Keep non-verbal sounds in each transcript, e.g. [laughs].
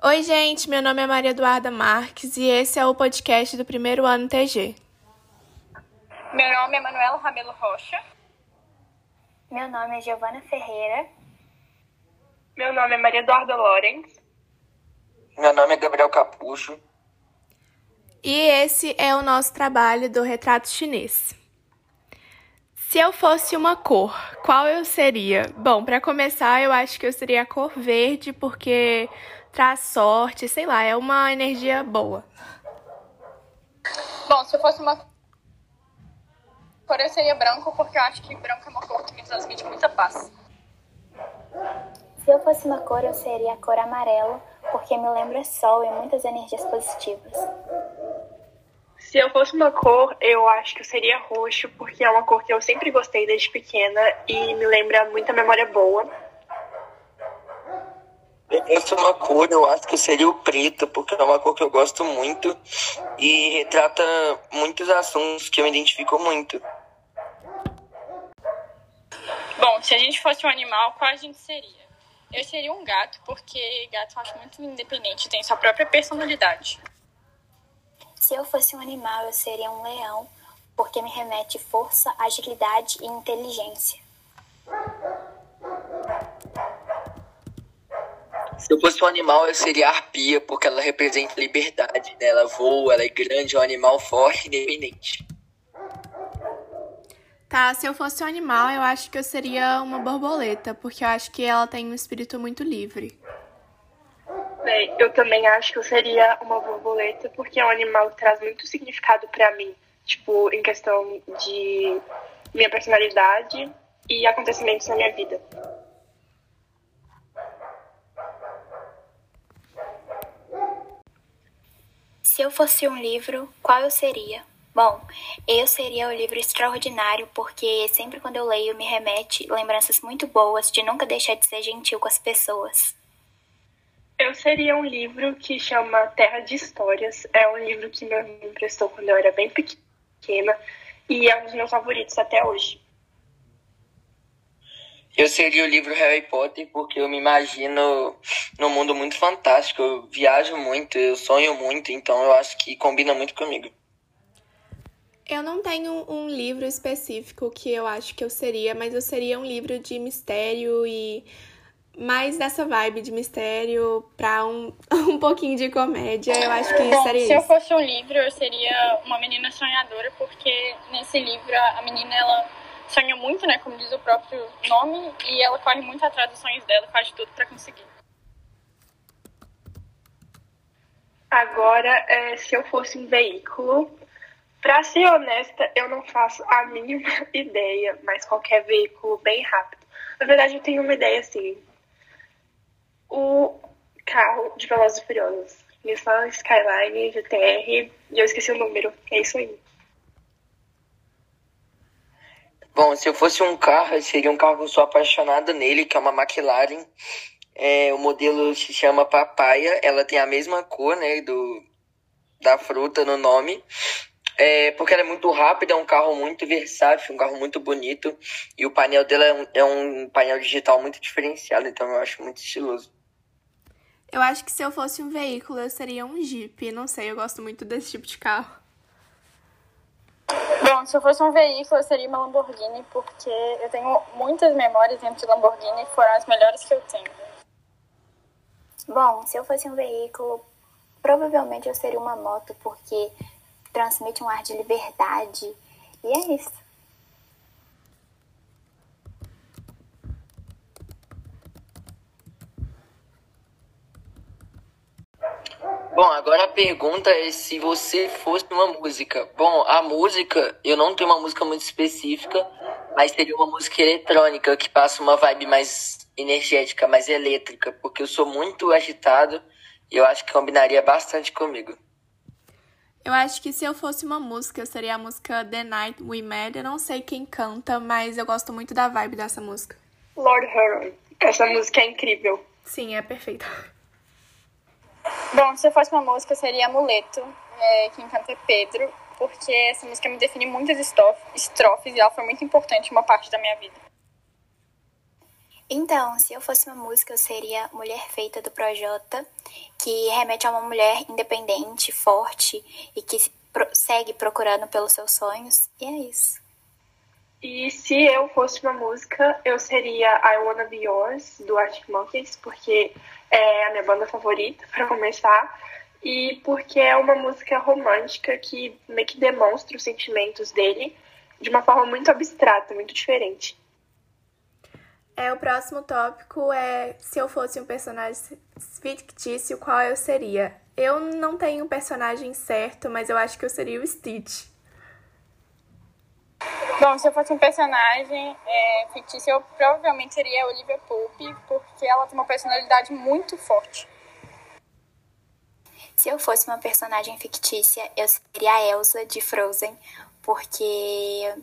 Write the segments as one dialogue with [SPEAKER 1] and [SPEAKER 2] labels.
[SPEAKER 1] Oi, gente, meu nome é Maria Eduarda Marques e esse é o podcast do primeiro ano TG.
[SPEAKER 2] Meu nome é Manuela Ramelo Rocha.
[SPEAKER 3] Meu nome é Giovana Ferreira.
[SPEAKER 4] Meu nome é Maria Eduarda Lorenz.
[SPEAKER 5] Meu nome é Gabriel Capucho.
[SPEAKER 1] E esse é o nosso trabalho do retrato chinês. Se eu fosse uma cor, qual eu seria? Bom, para começar, eu acho que eu seria a cor verde porque traz sorte, sei lá, é uma energia boa.
[SPEAKER 2] Bom, se eu fosse uma cor, eu seria branco porque eu acho que branco é uma cor que me transmite muita paz.
[SPEAKER 3] Se eu fosse uma cor, eu seria a cor amarelo porque me lembra sol e muitas energias positivas.
[SPEAKER 4] Se eu fosse uma cor, eu acho que eu seria roxo, porque é uma cor que eu sempre gostei desde pequena e me lembra muita memória boa.
[SPEAKER 5] Se eu fosse uma cor, eu acho que eu seria o preto, porque é uma cor que eu gosto muito e retrata muitos assuntos que eu me identifico muito.
[SPEAKER 2] Bom, se a gente fosse um animal, qual a gente seria? Eu seria um gato, porque gato eu acho muito independente, tem sua própria personalidade.
[SPEAKER 3] Se eu fosse um animal, eu seria um leão, porque me remete força, agilidade e inteligência.
[SPEAKER 5] Se eu fosse um animal, eu seria a arpia, porque ela representa liberdade. Né? Ela voa, ela é grande, é um animal forte e independente.
[SPEAKER 1] Tá, se eu fosse um animal, eu acho que eu seria uma borboleta, porque eu acho que ela tem um espírito muito livre.
[SPEAKER 4] Bem, eu também acho que eu seria uma borboleta, porque é um animal que traz muito significado para mim, tipo, em questão de minha personalidade e acontecimentos na minha vida.
[SPEAKER 3] Se eu fosse um livro, qual eu seria? Bom, eu seria o livro extraordinário porque sempre quando eu leio me remete lembranças muito boas de nunca deixar de ser gentil com as pessoas.
[SPEAKER 4] Eu seria um livro que chama Terra de Histórias. É um livro que meu irmão emprestou quando eu era bem pequena e é um dos meus favoritos até hoje.
[SPEAKER 5] Eu seria o livro Harry Potter porque eu me imagino num mundo muito fantástico. Eu viajo muito, eu sonho muito, então eu acho que combina muito comigo.
[SPEAKER 1] Eu não tenho um livro específico que eu acho que eu seria, mas eu seria um livro de mistério e mais dessa vibe de mistério pra um, [laughs] um pouquinho de comédia. Eu acho que
[SPEAKER 2] Bom,
[SPEAKER 1] seria
[SPEAKER 2] se
[SPEAKER 1] isso.
[SPEAKER 2] eu fosse um livro, eu seria uma menina sonhadora, porque nesse livro a menina ela sonha muito, né, como diz o próprio nome, e ela corre muito atrás dos sonhos dela, faz de tudo para conseguir.
[SPEAKER 4] Agora, é, se eu fosse um veículo, pra ser honesta, eu não faço a mínima [laughs] ideia, mas qualquer veículo bem rápido. Na verdade, eu tenho uma ideia assim. O carro de Velozes e Furiosos. Nissan Skyline GTR, e eu esqueci o número. É isso aí.
[SPEAKER 5] Bom, se eu fosse um carro, seria um carro que eu sou apaixonado nele, que é uma McLaren. É, o modelo se chama Papaya, ela tem a mesma cor, né, do, da fruta no nome. É, porque ela é muito rápida, é um carro muito versátil, um carro muito bonito. E o painel dela é um, é um painel digital muito diferenciado, então eu acho muito estiloso.
[SPEAKER 1] Eu acho que se eu fosse um veículo, eu seria um Jeep. Não sei, eu gosto muito desse tipo de carro.
[SPEAKER 2] Bom, se eu fosse um veículo, eu seria uma Lamborghini, porque eu tenho muitas memórias dentro de Lamborghini e foram as melhores que eu tenho.
[SPEAKER 3] Bom, se eu fosse um veículo, provavelmente eu seria uma moto porque transmite um ar de liberdade. E é isso.
[SPEAKER 5] Bom, agora a pergunta é se você fosse uma música. Bom, a música, eu não tenho uma música muito específica, mas seria uma música eletrônica que passa uma vibe mais energética, mais elétrica, porque eu sou muito agitado e eu acho que combinaria bastante comigo.
[SPEAKER 1] Eu acho que se eu fosse uma música, seria a música The Night We Met. Eu não sei quem canta, mas eu gosto muito da vibe dessa música.
[SPEAKER 4] Lord Huron. Essa música é incrível.
[SPEAKER 1] Sim, é perfeita.
[SPEAKER 2] Bom, se eu fosse uma música, seria Amuleto, é, quem canta é Pedro, porque essa música me define muitas estrof- estrofes e ela foi muito importante em uma parte da minha vida.
[SPEAKER 3] Então, se eu fosse uma música, eu seria Mulher Feita do Projota, que remete a uma mulher independente, forte e que segue procurando pelos seus sonhos. E é isso.
[SPEAKER 4] E se eu fosse uma música, eu seria I Wanna Be Yours, do Arctic Monkeys, porque é a minha banda favorita, para começar, e porque é uma música romântica que meio que demonstra os sentimentos dele de uma forma muito abstrata, muito diferente.
[SPEAKER 1] É, o próximo tópico é se eu fosse um personagem fictício, qual eu seria? Eu não tenho um personagem certo, mas eu acho que eu seria o Stitch.
[SPEAKER 2] Bom, se eu fosse um personagem é, fictício, eu provavelmente seria a Olivia Pope, porque ela tem uma personalidade muito forte.
[SPEAKER 3] Se eu fosse uma personagem fictícia, eu seria a Elsa de Frozen, porque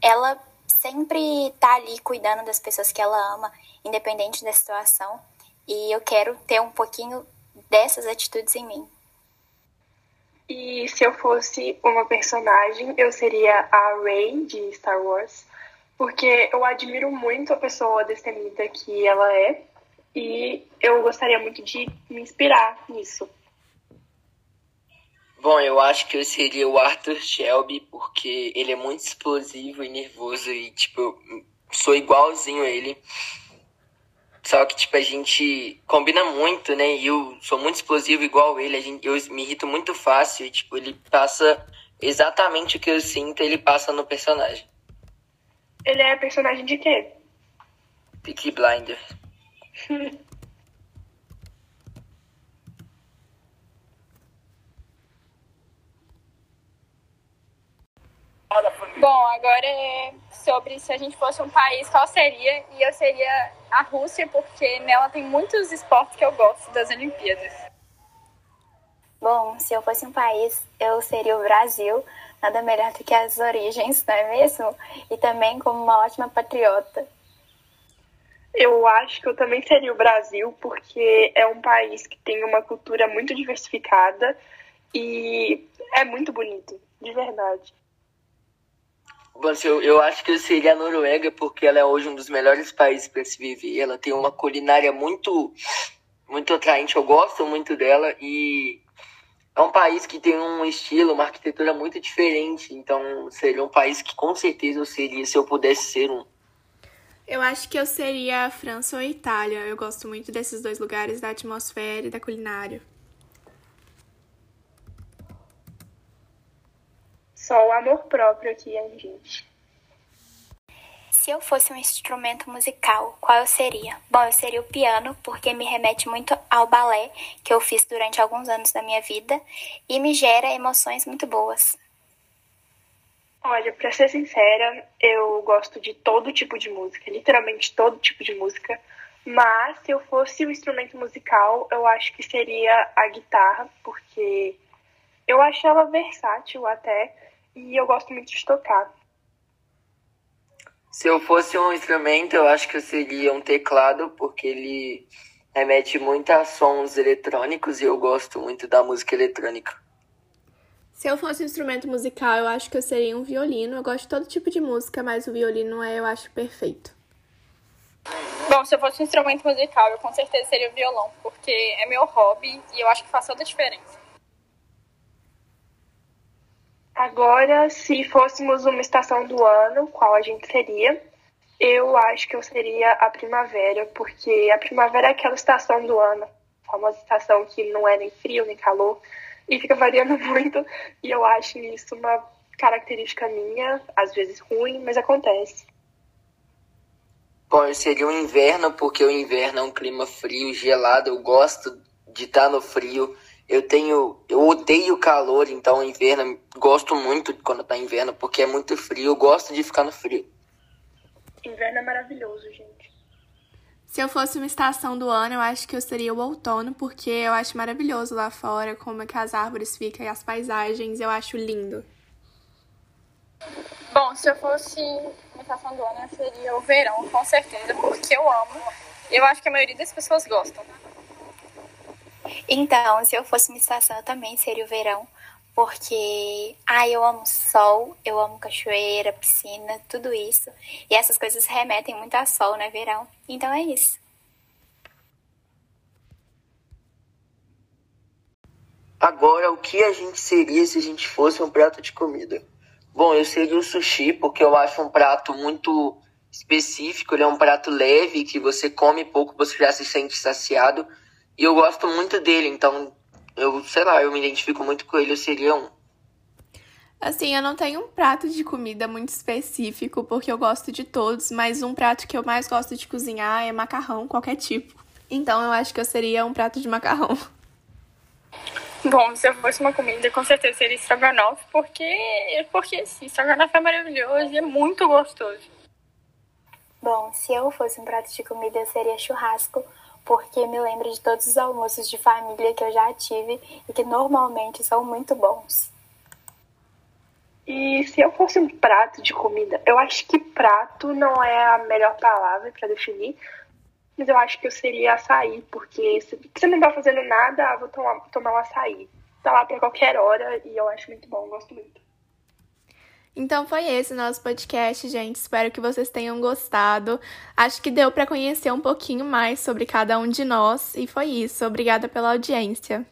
[SPEAKER 3] ela sempre tá ali cuidando das pessoas que ela ama, independente da situação. E eu quero ter um pouquinho dessas atitudes em mim.
[SPEAKER 4] E se eu fosse uma personagem, eu seria a Rey de Star Wars, porque eu admiro muito a pessoa destemida que ela é e eu gostaria muito de me inspirar nisso.
[SPEAKER 5] Bom, eu acho que eu seria o Arthur Shelby, porque ele é muito explosivo e nervoso e, tipo, eu sou igualzinho a ele. Só que, tipo, a gente combina muito, né? E eu sou muito explosivo igual ele, a gente, eu me irrito muito fácil e, tipo, ele passa exatamente o que eu sinto, ele passa no personagem.
[SPEAKER 4] Ele é personagem de quê?
[SPEAKER 5] Peaky Blinder. [laughs]
[SPEAKER 2] Bom, agora é sobre se a gente fosse um país, qual seria? E eu seria a Rússia, porque nela tem muitos esportes que eu gosto das Olimpíadas.
[SPEAKER 3] Bom, se eu fosse um país, eu seria o Brasil, nada melhor do que as origens, não é mesmo? E também como uma ótima patriota.
[SPEAKER 4] Eu acho que eu também seria o Brasil, porque é um país que tem uma cultura muito diversificada e é muito bonito, de verdade.
[SPEAKER 5] Eu, eu acho que eu seria a Noruega porque ela é hoje um dos melhores países para se viver. Ela tem uma culinária muito, muito atraente. Eu gosto muito dela e é um país que tem um estilo, uma arquitetura muito diferente. Então seria um país que com certeza eu seria se eu pudesse ser um.
[SPEAKER 1] Eu acho que eu seria a França ou a Itália. Eu gosto muito desses dois lugares, da atmosfera e da culinária.
[SPEAKER 4] Só o amor próprio aqui, gente.
[SPEAKER 3] Se eu fosse um instrumento musical, qual eu seria? Bom, eu seria o piano, porque me remete muito ao balé que eu fiz durante alguns anos da minha vida e me gera emoções muito boas.
[SPEAKER 4] Olha, pra ser sincera, eu gosto de todo tipo de música, literalmente todo tipo de música. Mas se eu fosse um instrumento musical, eu acho que seria a guitarra, porque eu acho ela versátil até e eu gosto muito de tocar.
[SPEAKER 5] Se eu fosse um instrumento, eu acho que eu seria um teclado, porque ele remete muito a sons eletrônicos e eu gosto muito da música eletrônica.
[SPEAKER 1] Se eu fosse um instrumento musical, eu acho que eu seria um violino. Eu gosto de todo tipo de música, mas o violino é, eu acho perfeito.
[SPEAKER 2] Bom, se eu fosse um instrumento musical, eu com certeza seria o violão, porque é meu hobby e eu acho que faz toda a diferença.
[SPEAKER 4] Agora, se fôssemos uma estação do ano, qual a gente seria? Eu acho que eu seria a primavera, porque a primavera é aquela estação do ano, a famosa estação que não é nem frio nem calor, e fica variando [laughs] muito, e eu acho isso uma característica minha, às vezes ruim, mas acontece.
[SPEAKER 5] Bom, eu seria o inverno, porque o inverno é um clima frio, gelado, eu gosto de estar no frio. Eu tenho. Eu odeio calor, então inverno. Gosto muito quando tá inverno, porque é muito frio. Eu gosto de ficar no frio.
[SPEAKER 4] Inverno é maravilhoso, gente.
[SPEAKER 1] Se eu fosse uma estação do ano, eu acho que eu seria o outono, porque eu acho maravilhoso lá fora, como é que as árvores ficam e as paisagens, eu acho lindo.
[SPEAKER 2] Bom, se eu fosse uma estação do ano, eu seria o verão, com certeza, porque eu amo. E eu acho que a maioria das pessoas gostam.
[SPEAKER 3] Então, se eu fosse uma estação, eu também seria o verão, porque ai, eu amo sol, eu amo cachoeira, piscina, tudo isso. E essas coisas remetem muito a sol, né, verão? Então é isso.
[SPEAKER 5] Agora, o que a gente seria se a gente fosse um prato de comida? Bom, eu seria o sushi, porque eu acho um prato muito específico, ele é um prato leve, que você come pouco, você já se sente saciado. E eu gosto muito dele, então eu, sei lá, eu me identifico muito com ele, eu seria um.
[SPEAKER 1] Assim, eu não tenho um prato de comida muito específico, porque eu gosto de todos, mas um prato que eu mais gosto de cozinhar é macarrão, qualquer tipo. Então eu acho que eu seria um prato de macarrão.
[SPEAKER 2] Bom, se eu fosse uma comida, com certeza seria estrogonofe, porque, porque sim, estrogonofe é maravilhoso e é muito gostoso.
[SPEAKER 3] Bom, se eu fosse um prato de comida, eu seria churrasco, porque me lembro de todos os almoços de família que eu já tive e que normalmente são muito bons.
[SPEAKER 4] E se eu fosse um prato de comida, eu acho que prato não é a melhor palavra para definir, mas eu acho que eu seria açaí, porque se você não tá fazendo nada, ah, vou tomar, tomar um açaí. Tá lá pra qualquer hora e eu acho muito bom, gosto muito.
[SPEAKER 1] Então foi esse nosso podcast, gente. Espero que vocês tenham gostado. Acho que deu para conhecer um pouquinho mais sobre cada um de nós e foi isso. Obrigada pela audiência.